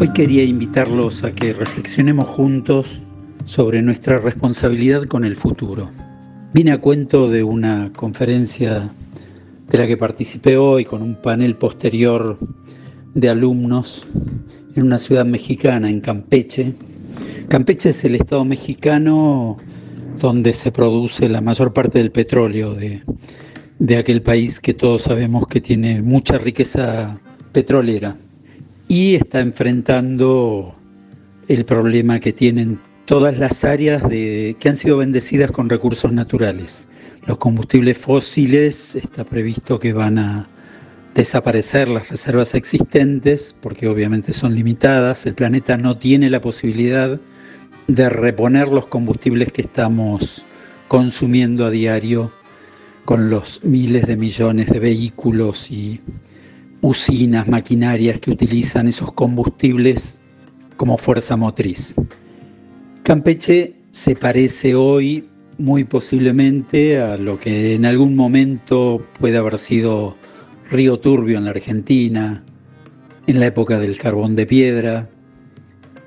Hoy quería invitarlos a que reflexionemos juntos sobre nuestra responsabilidad con el futuro. Vine a cuento de una conferencia de la que participé hoy con un panel posterior de alumnos en una ciudad mexicana, en Campeche. Campeche es el estado mexicano donde se produce la mayor parte del petróleo de, de aquel país que todos sabemos que tiene mucha riqueza petrolera y está enfrentando el problema que tienen todas las áreas de, que han sido bendecidas con recursos naturales. Los combustibles fósiles está previsto que van a desaparecer las reservas existentes porque obviamente son limitadas. El planeta no tiene la posibilidad de reponer los combustibles que estamos consumiendo a diario con los miles de millones de vehículos y usinas, maquinarias que utilizan esos combustibles como fuerza motriz. Campeche se parece hoy muy posiblemente a lo que en algún momento puede haber sido Río Turbio en la Argentina, en la época del carbón de piedra,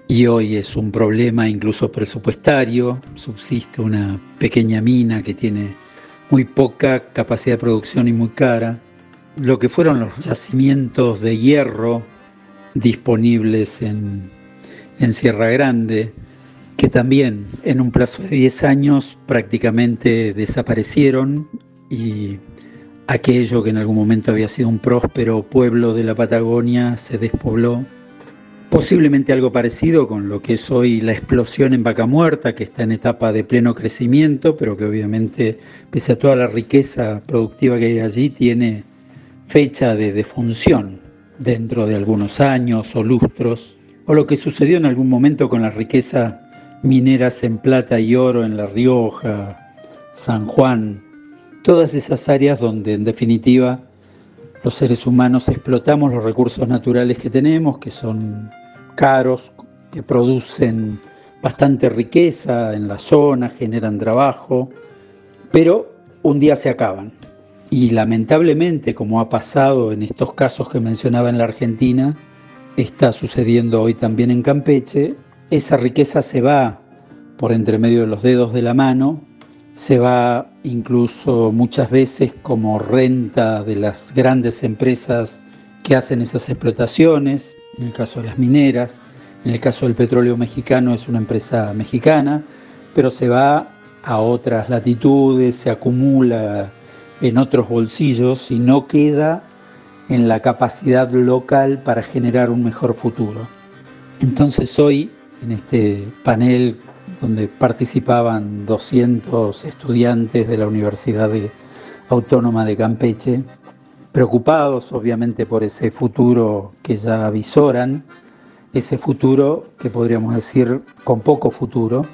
y hoy es un problema incluso presupuestario, subsiste una pequeña mina que tiene muy poca capacidad de producción y muy cara lo que fueron los yacimientos de hierro disponibles en, Sierra Grande, que también en un plazo de 10 años prácticamente desaparecieron y aquello que en algún momento había sido un próspero pueblo de la Patagonia se despobló. Posiblemente algo parecido con lo que es hoy la explosión en Vaca Muerta, que está en etapa de pleno crecimiento, pero que obviamente, pese a toda la riqueza productiva que hay allí, tiene fecha de defunción dentro de algunos años o lustros, o lo que sucedió en algún momento con la riqueza mineras en plata y oro en La Rioja, San Juan, todas esas áreas donde en definitiva los seres humanos explotamos los recursos naturales que tenemos, que son caros, que producen bastante riqueza en la zona, generan trabajo, pero un día se acaban. Y lamentablemente, como ha pasado en estos casos que mencionaba en la Argentina, está sucediendo hoy también en Campeche, esa riqueza se va por entre medio de los dedos de la mano, se va incluso muchas veces como renta de las grandes empresas que hacen esas explotaciones, en el caso de las mineras, en el caso del petróleo mexicano es una empresa mexicana, pero se va a otras latitudes, se acumula en otros bolsillos y no queda en la capacidad local para generar un mejor futuro. Entonces hoy, en este panel donde participaban 200 estudiantes de la Universidad Autónoma de Campeche, preocupados obviamente por ese futuro que ya avisoran, ese futuro que podríamos decir con poco futuro,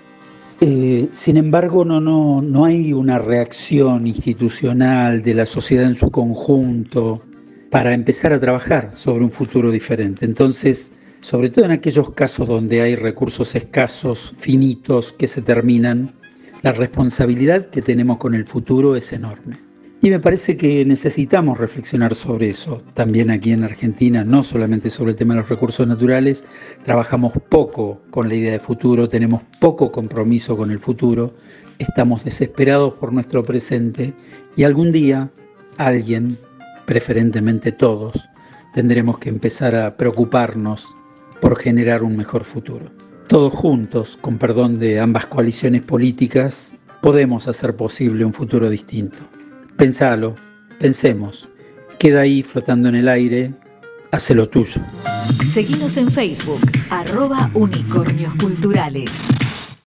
eh, sin embargo, no, no, no hay una reacción institucional de la sociedad en su conjunto para empezar a trabajar sobre un futuro diferente. Entonces, sobre todo en aquellos casos donde hay recursos escasos, finitos, que se terminan, la responsabilidad que tenemos con el futuro es enorme. Y me parece que necesitamos reflexionar sobre eso. También aquí en Argentina, no solamente sobre el tema de los recursos naturales, trabajamos poco con la idea de futuro, tenemos poco compromiso con el futuro, estamos desesperados por nuestro presente y algún día alguien, preferentemente todos, tendremos que empezar a preocuparnos por generar un mejor futuro. Todos juntos, con perdón de ambas coaliciones políticas, podemos hacer posible un futuro distinto. Pensalo, pensemos. Queda ahí flotando en el aire, hace lo tuyo. Seguimos en Facebook, arroba unicornios culturales.